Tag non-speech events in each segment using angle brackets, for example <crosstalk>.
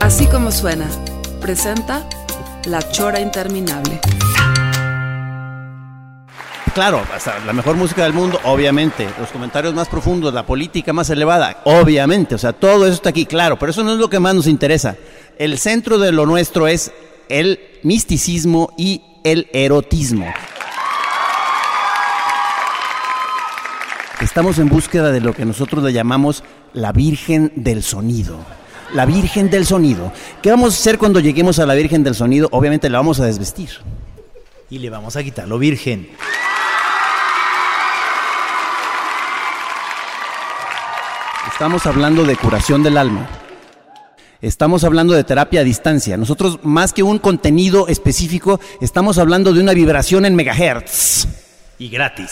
Así como suena, presenta La Chora Interminable. Claro, hasta la mejor música del mundo, obviamente. Los comentarios más profundos, la política más elevada, obviamente. O sea, todo eso está aquí, claro. Pero eso no es lo que más nos interesa. El centro de lo nuestro es el misticismo y el erotismo. Estamos en búsqueda de lo que nosotros le llamamos la Virgen del Sonido. La Virgen del Sonido. ¿Qué vamos a hacer cuando lleguemos a la Virgen del Sonido? Obviamente la vamos a desvestir. Y le vamos a quitar lo virgen. Estamos hablando de curación del alma. Estamos hablando de terapia a distancia. Nosotros, más que un contenido específico, estamos hablando de una vibración en megahertz. Y gratis.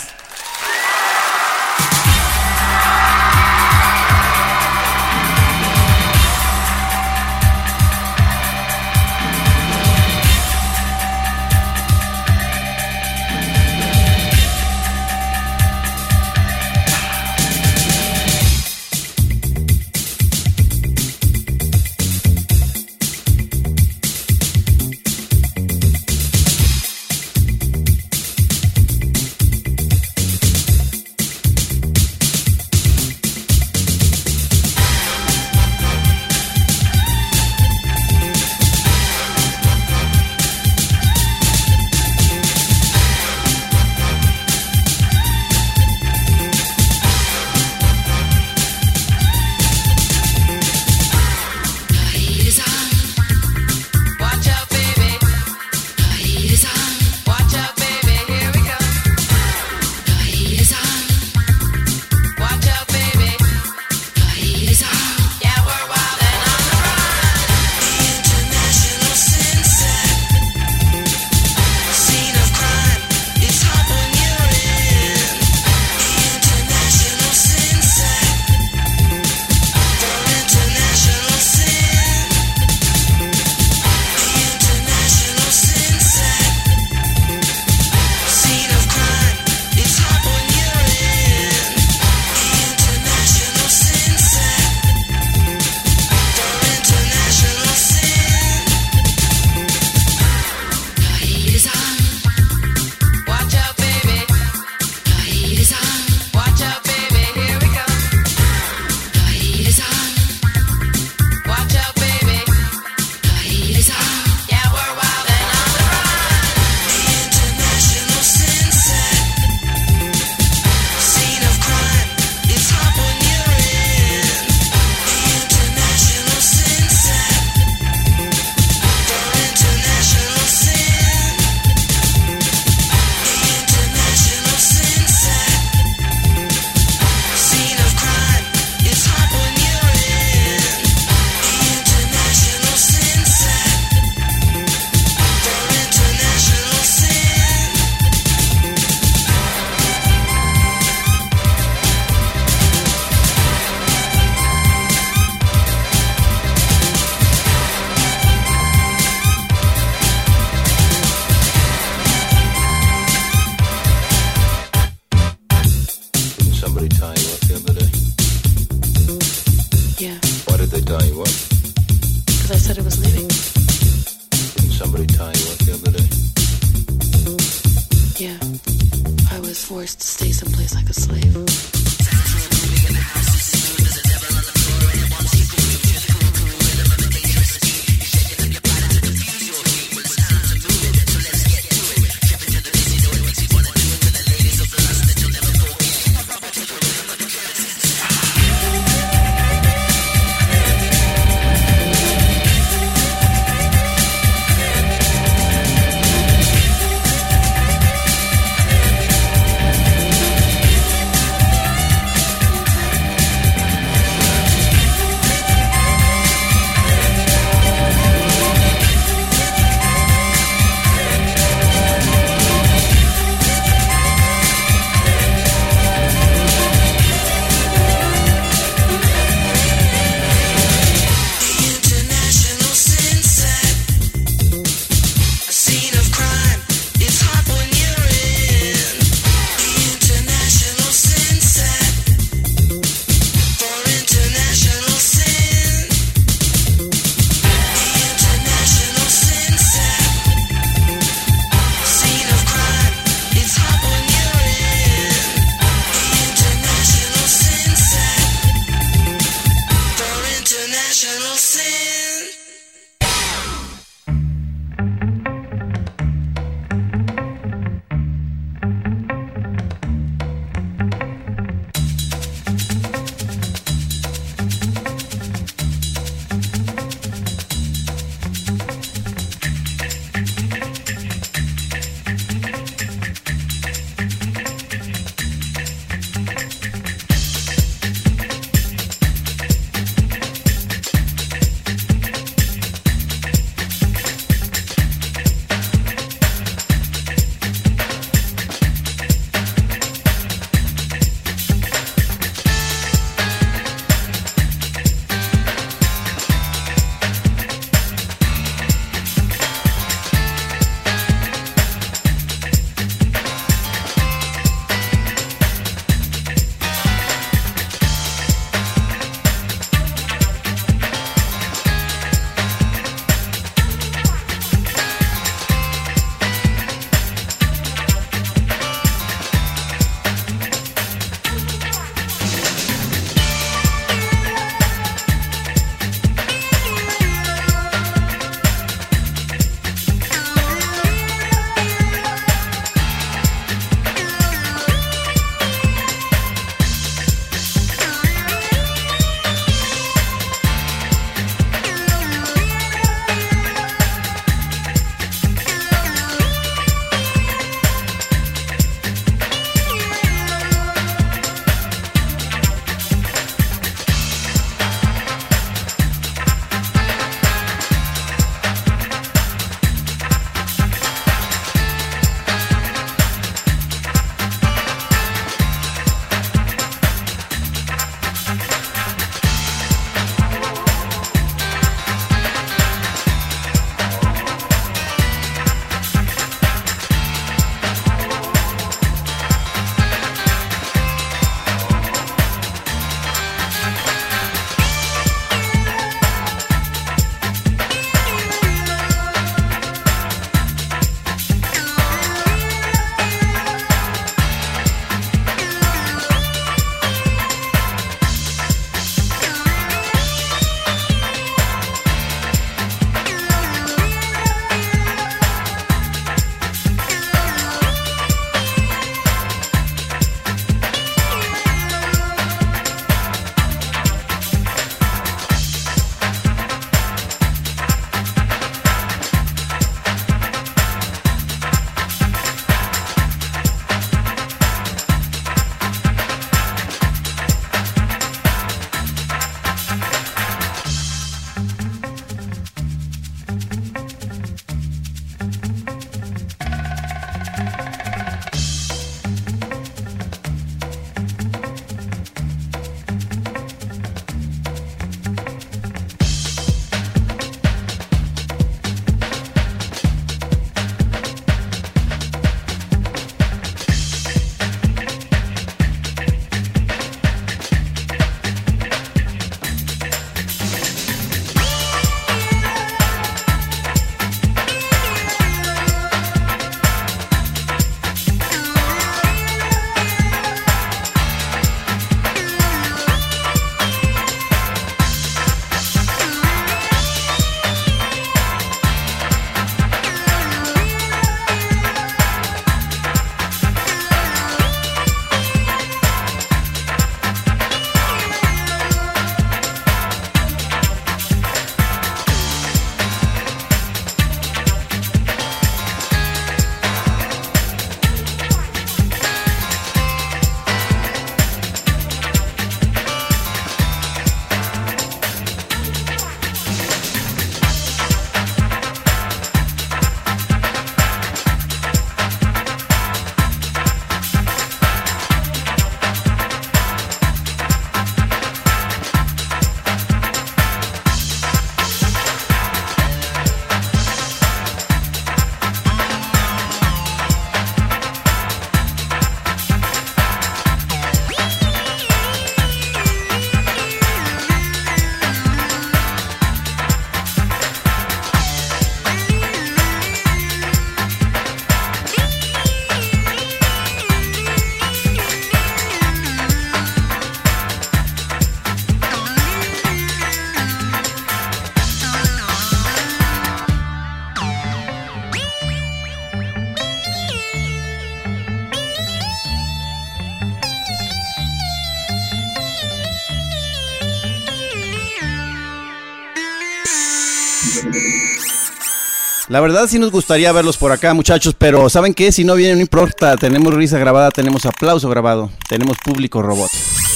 La verdad sí nos gustaría verlos por acá, muchachos, pero ¿saben qué? Si no vienen, no importa. Tenemos risa grabada, tenemos aplauso grabado, tenemos público robot.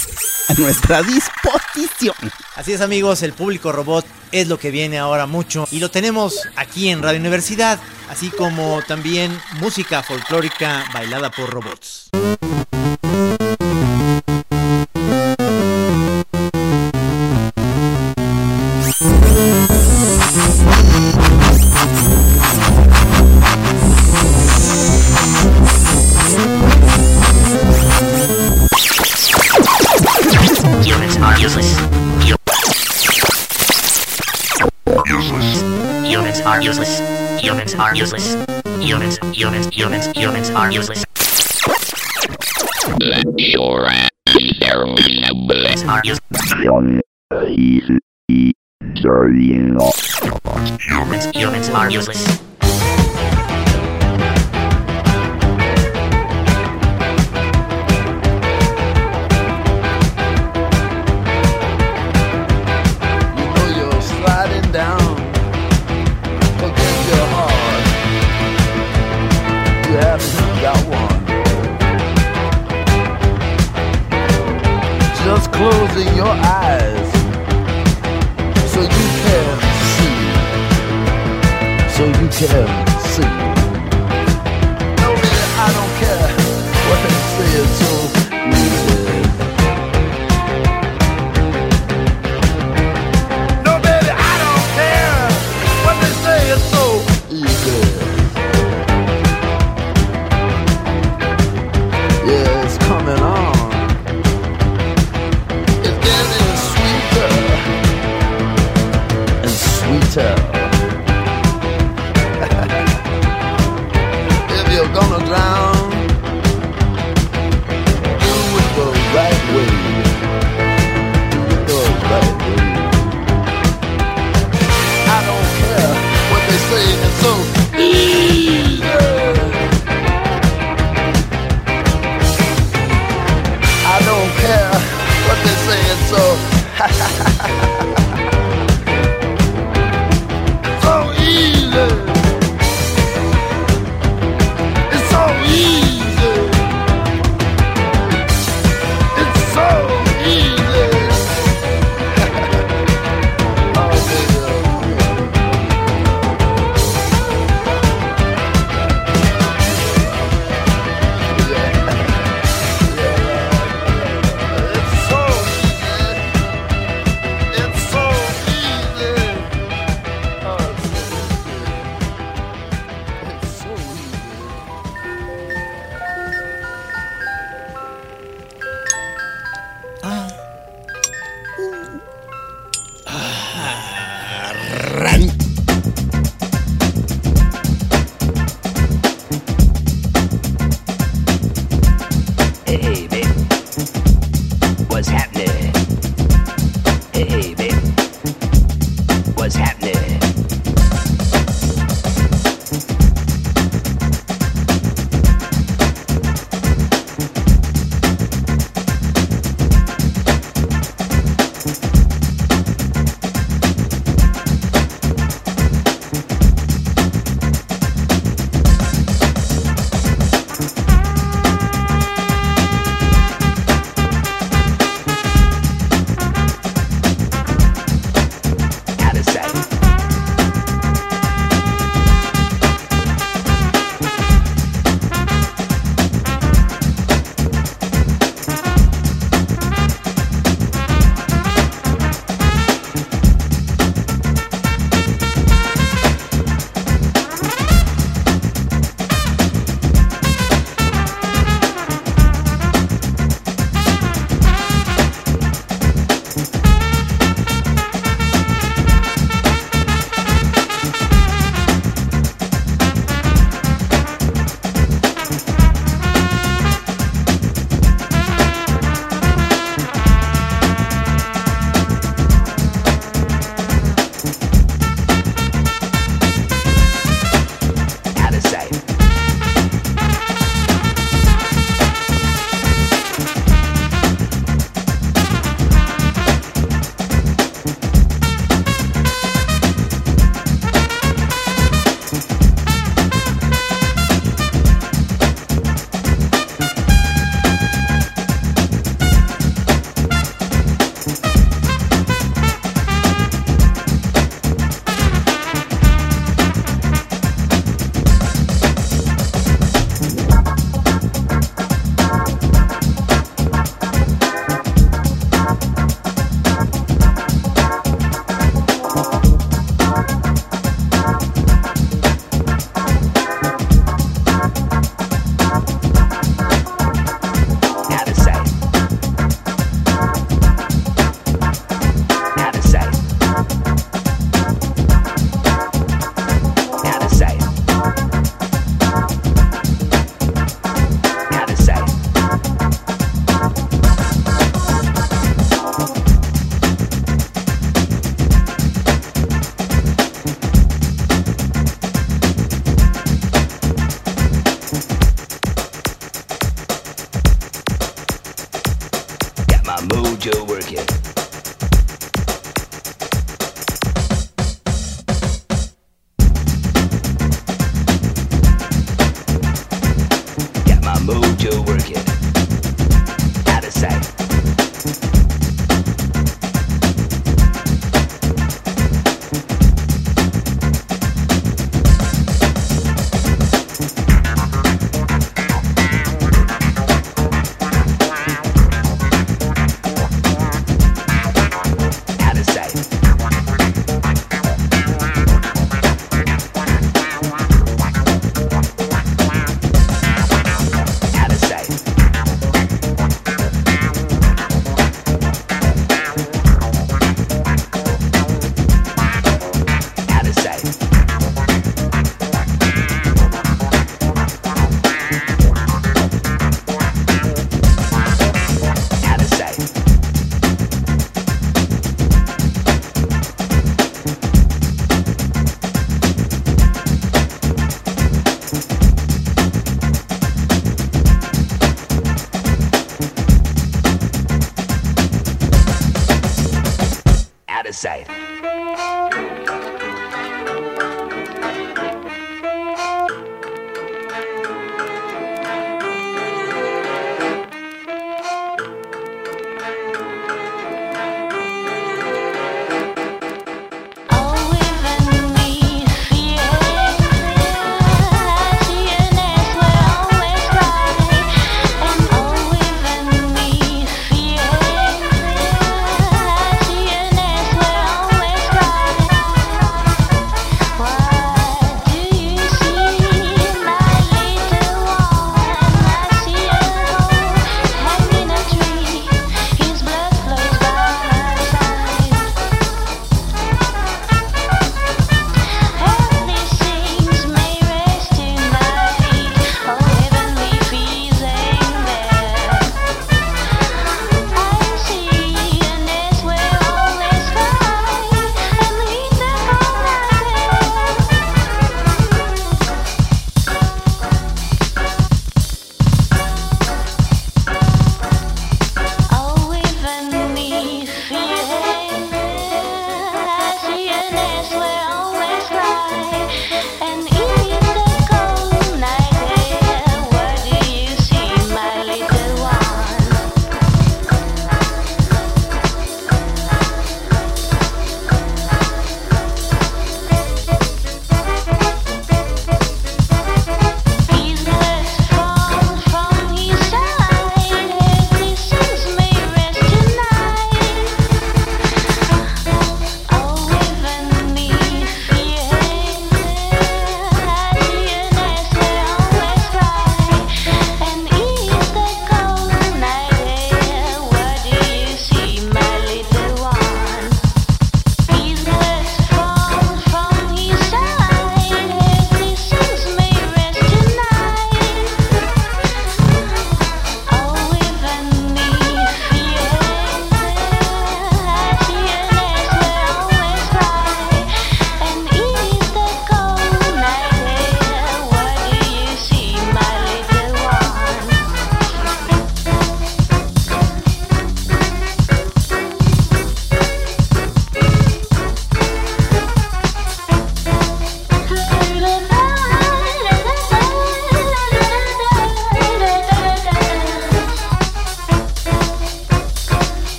<laughs> A nuestra disposición. Así es amigos, el público robot es lo que viene ahora mucho y lo tenemos aquí en Radio Universidad, así como también música folclórica bailada por robots. Are useless. Humans, humans, humans, humans are useless. Let your ass Humans are useless. Humans, humans are useless. Closing your eyes so you can see. So you can see.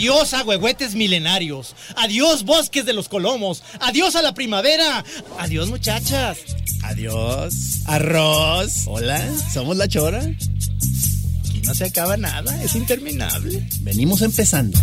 Adiós agüehuetes milenarios. Adiós bosques de los colomos. Adiós a la primavera. Adiós muchachas. Adiós arroz. Hola, somos la chora. Aquí no se acaba nada, es interminable. Venimos empezando.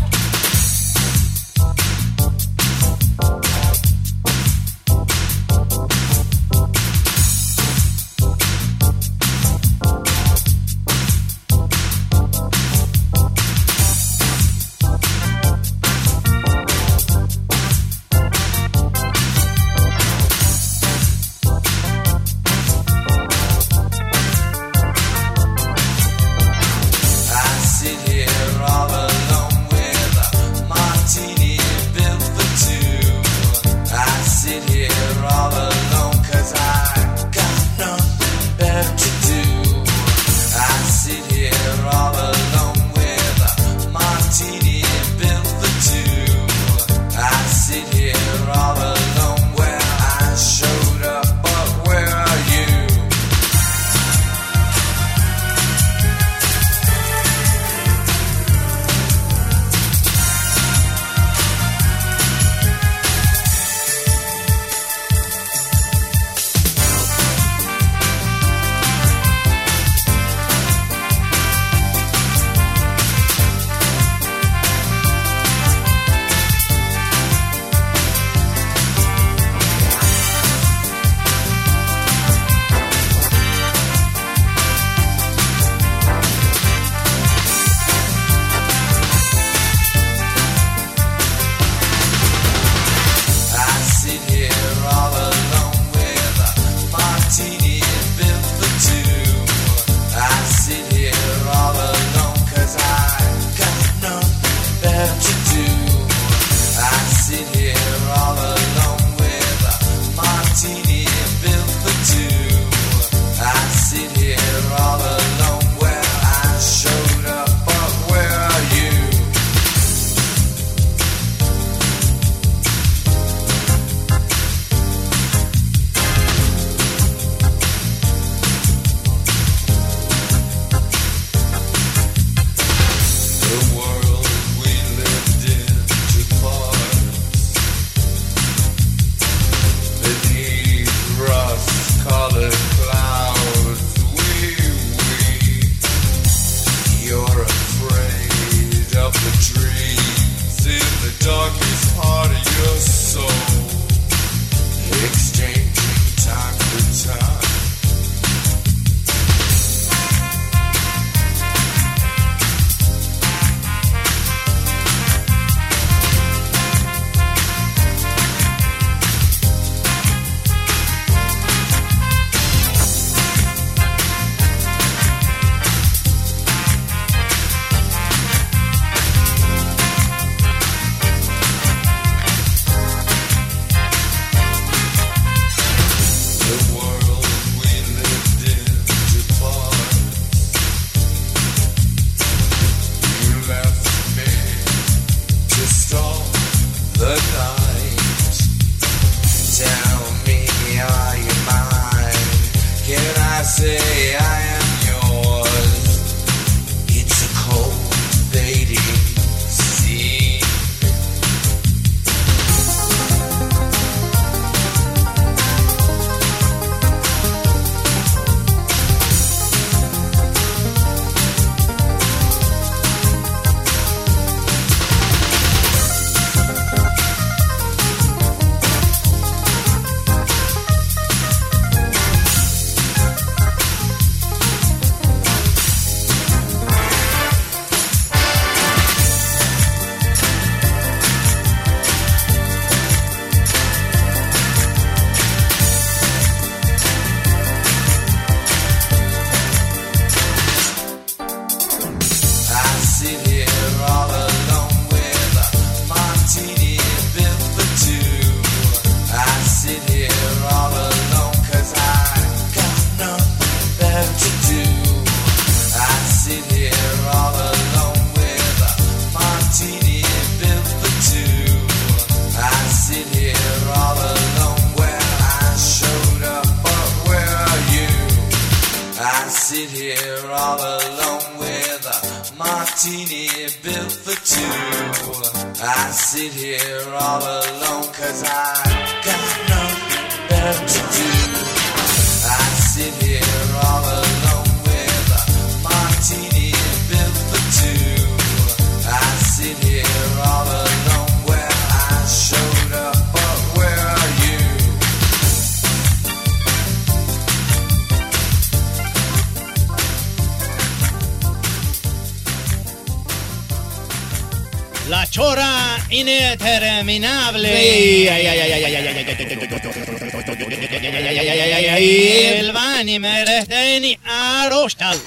Ay. El Bani Meredeni Arostal.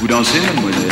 Vous dansez, mademoiselle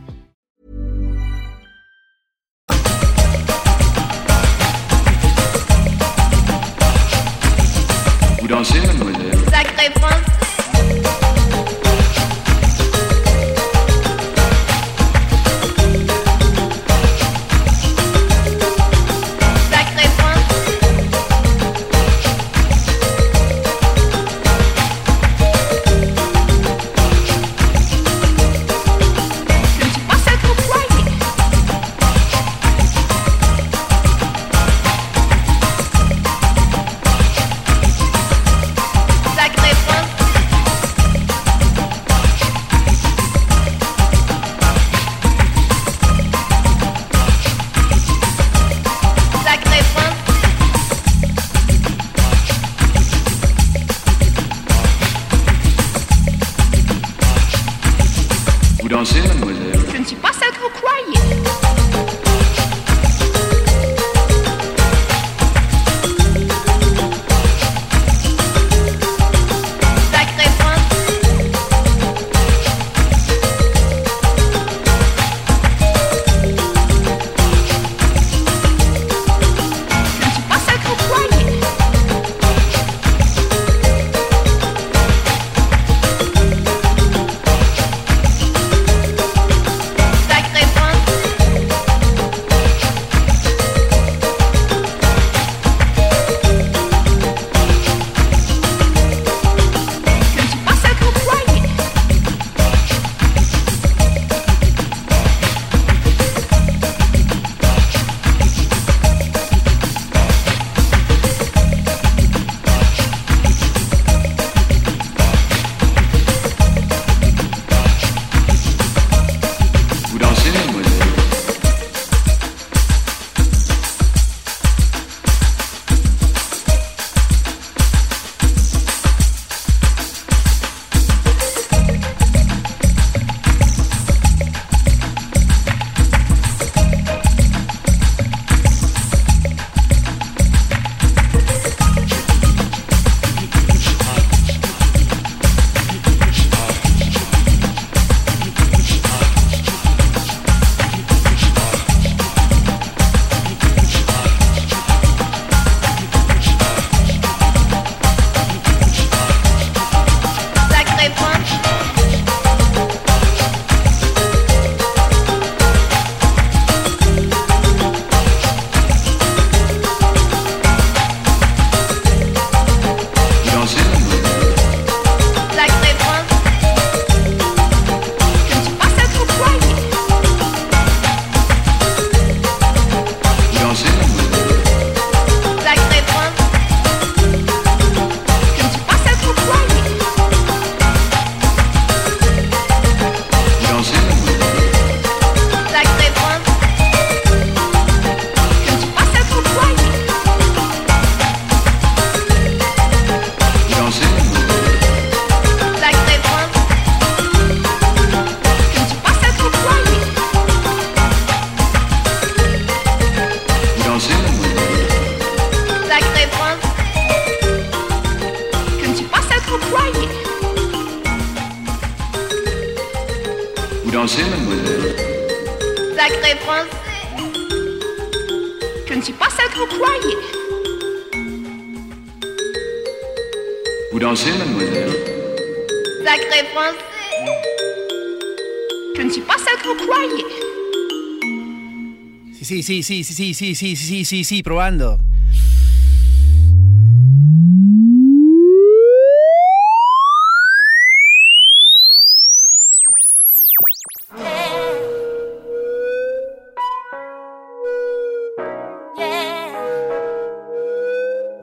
Sí, sí, sí, sí, sí, sí, sí, sí, sí, probando.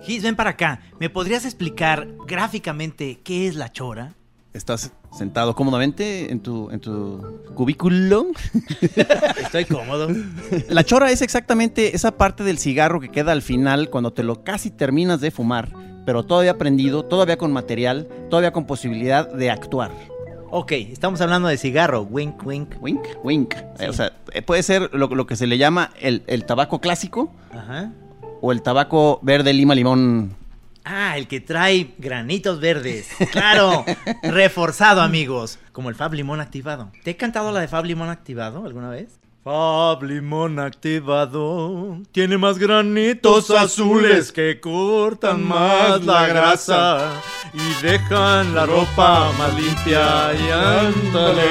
Gis, ven para acá. ¿Me podrías explicar gráficamente qué es la chora? ¿Estás sentado cómodamente en tu, en tu cubículo? <laughs> Estoy cómodo. La chora es exactamente esa parte del cigarro que queda al final cuando te lo casi terminas de fumar, pero todavía prendido, todavía con material, todavía con posibilidad de actuar. Ok, estamos hablando de cigarro. Wink, wink. Wink, wink. O sea, eh, puede ser lo, lo que se le llama el, el tabaco clásico Ajá. o el tabaco verde lima limón. Ah, el que trae granitos verdes. Claro, <laughs> reforzado, amigos. Como el Fab Limón activado. ¿Te he cantado la de Fab Limón activado alguna vez? Fab Limón activado tiene más granitos azules que cortan más la grasa y dejan la ropa más limpia y ándale.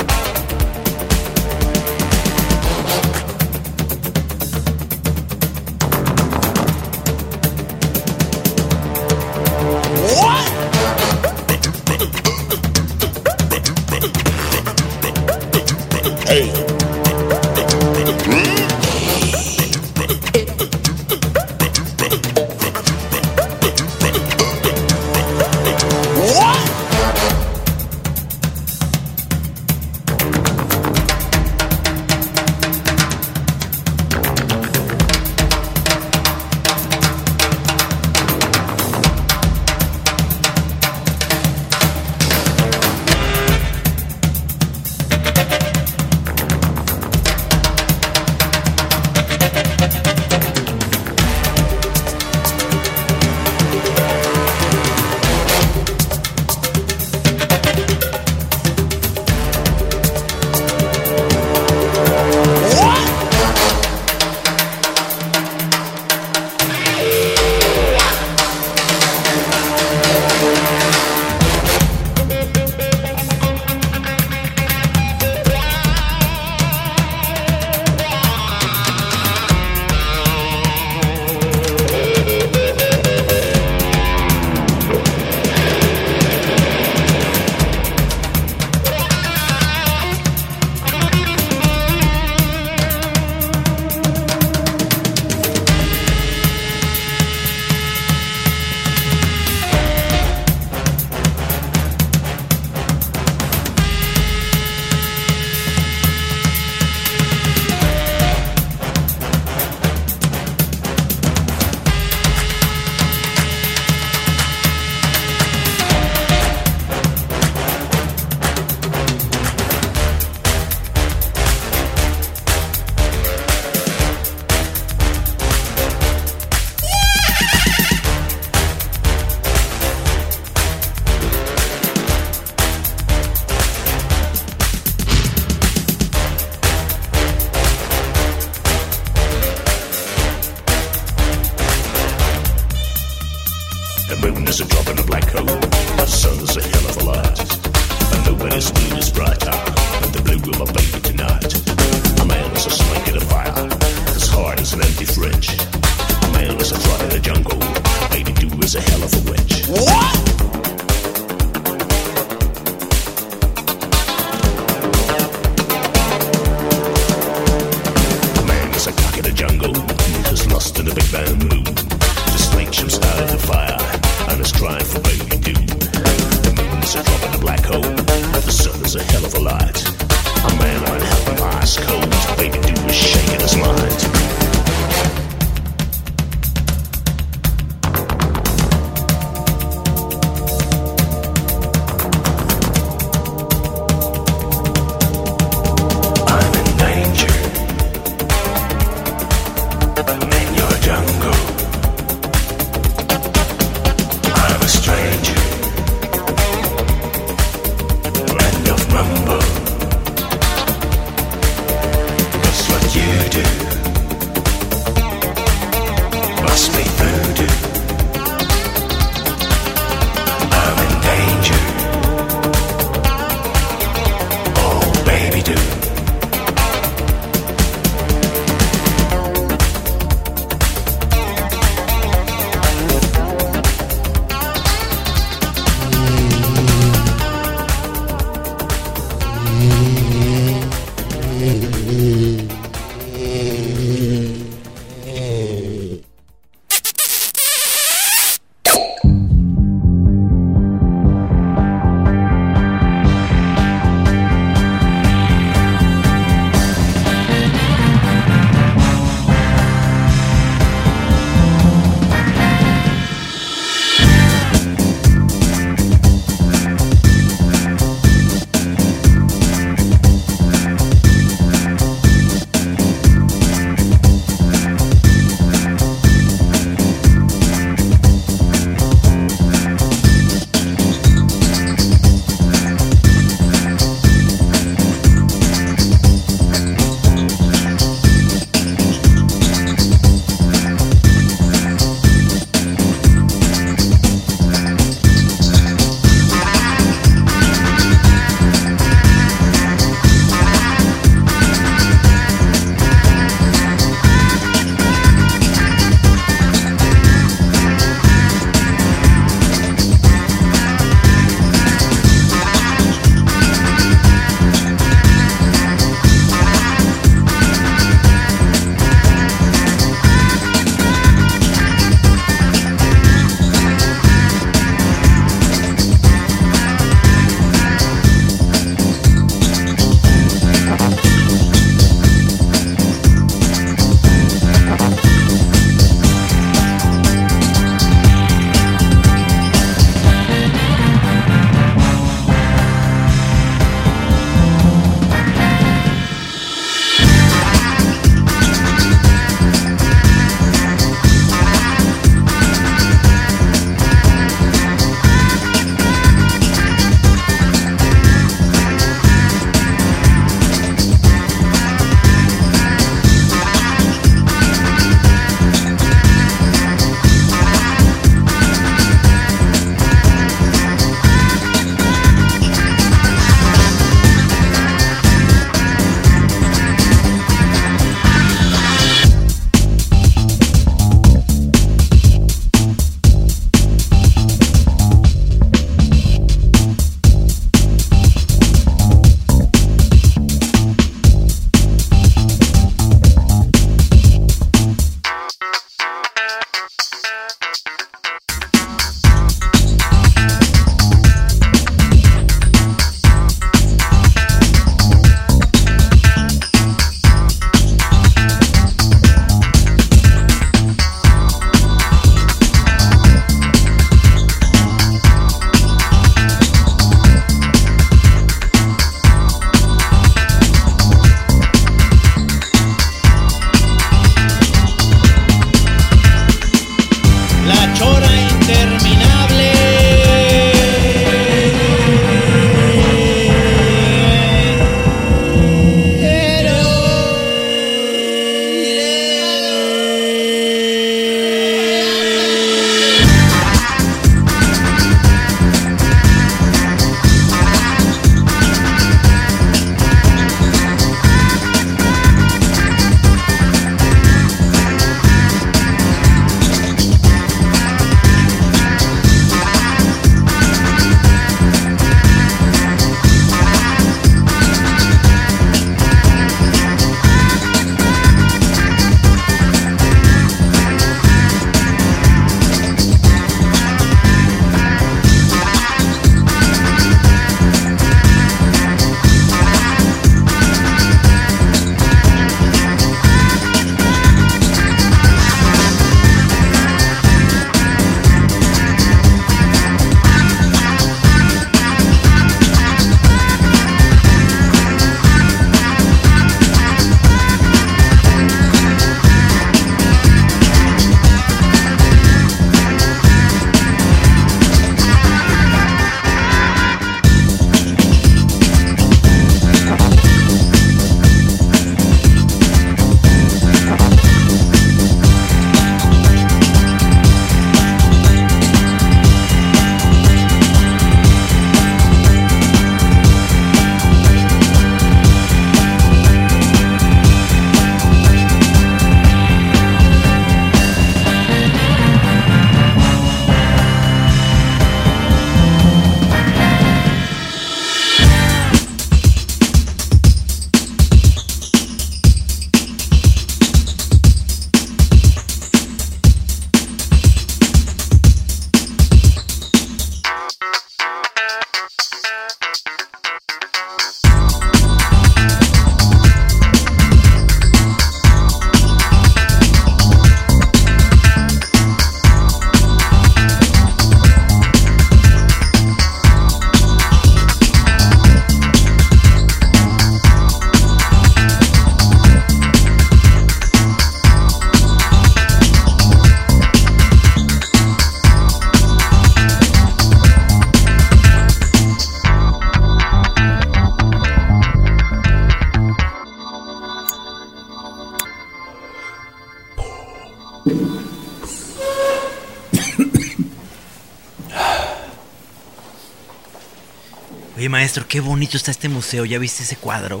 Maestro, qué bonito está este museo. ¿Ya viste ese cuadro?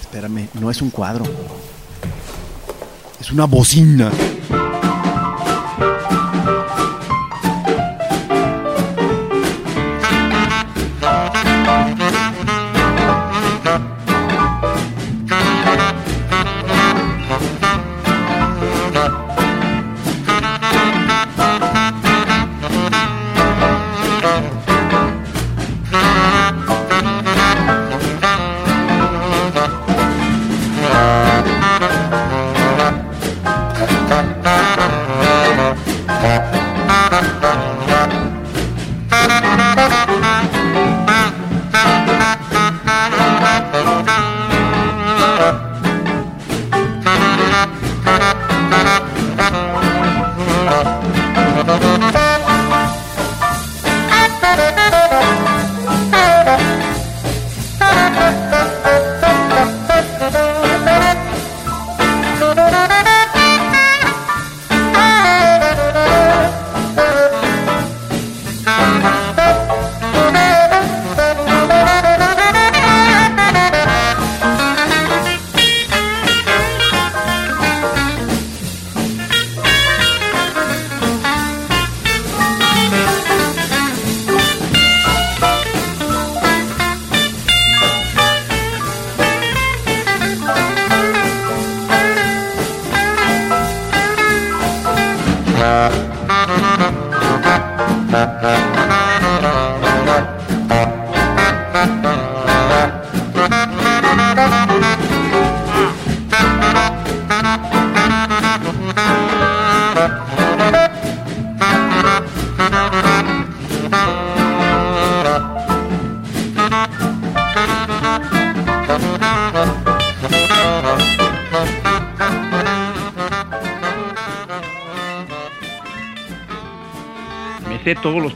Espérame, no es un cuadro. Es una bocina.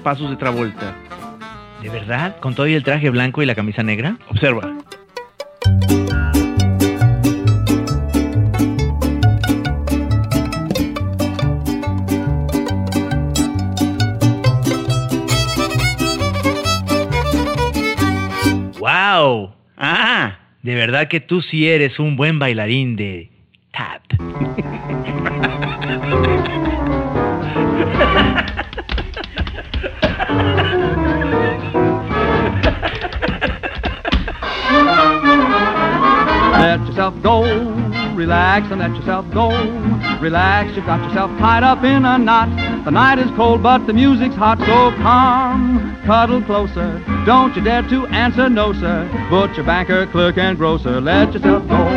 Pasos de Travolta. ¿De verdad? ¿Con todo y el traje blanco y la camisa negra? Observa. ¡Wow! Ah, de verdad que tú sí eres un buen bailarín de tap. <laughs> Let yourself go, relax and let yourself go. Relax, you've got yourself tied up in a knot. The night is cold, but the music's hot, so come, cuddle closer. Don't you dare to answer no, sir. Butcher, banker, clerk, and grocer, let yourself go.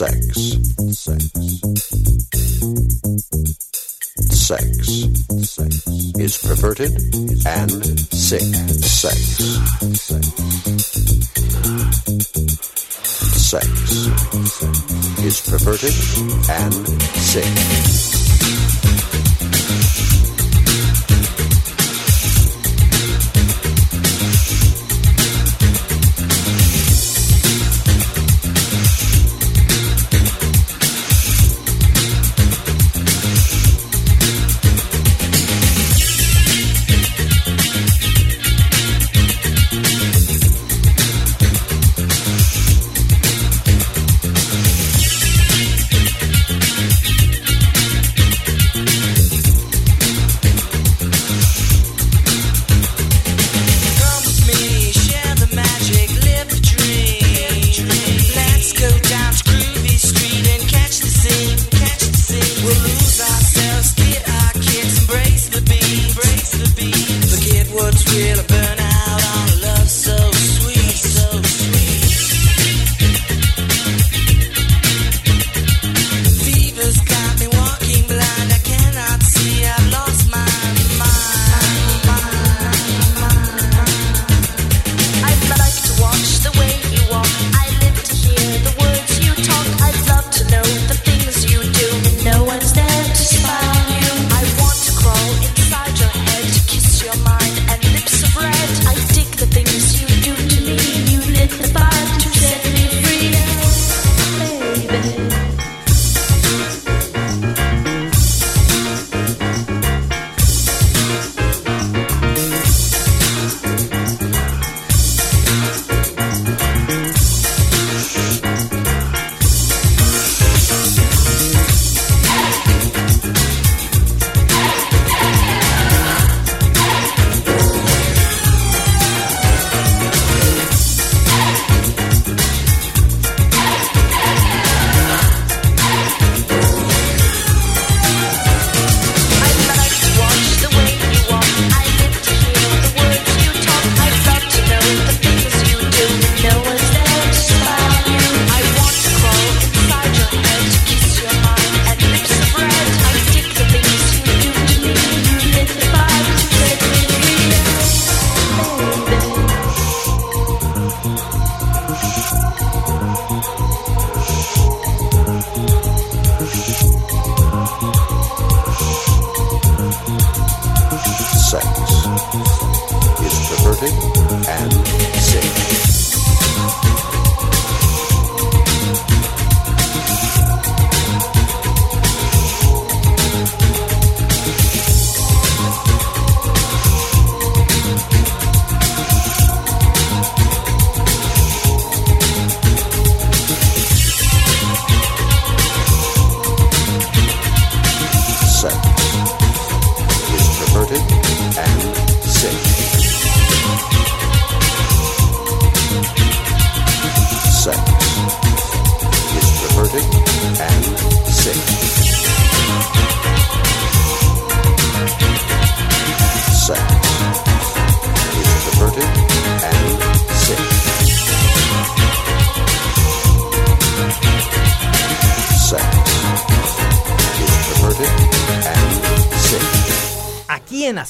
Sex. Sex. Sex. Is perverted and sick. Sex. Sex. Is perverted and sick.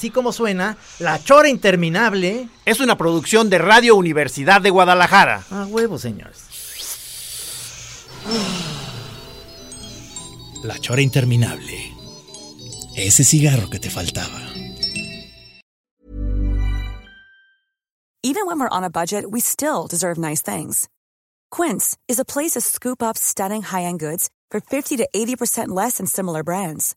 Así Como Suena, La Chora Interminable es una producción de Radio Universidad de Guadalajara. A huevo, señores. <sighs> La chora interminable. Ese cigarro que te faltaba. Even when we're on a budget, we still deserve nice things. Quince is a place to scoop up stunning high-end goods for 50 to 80% less than similar brands.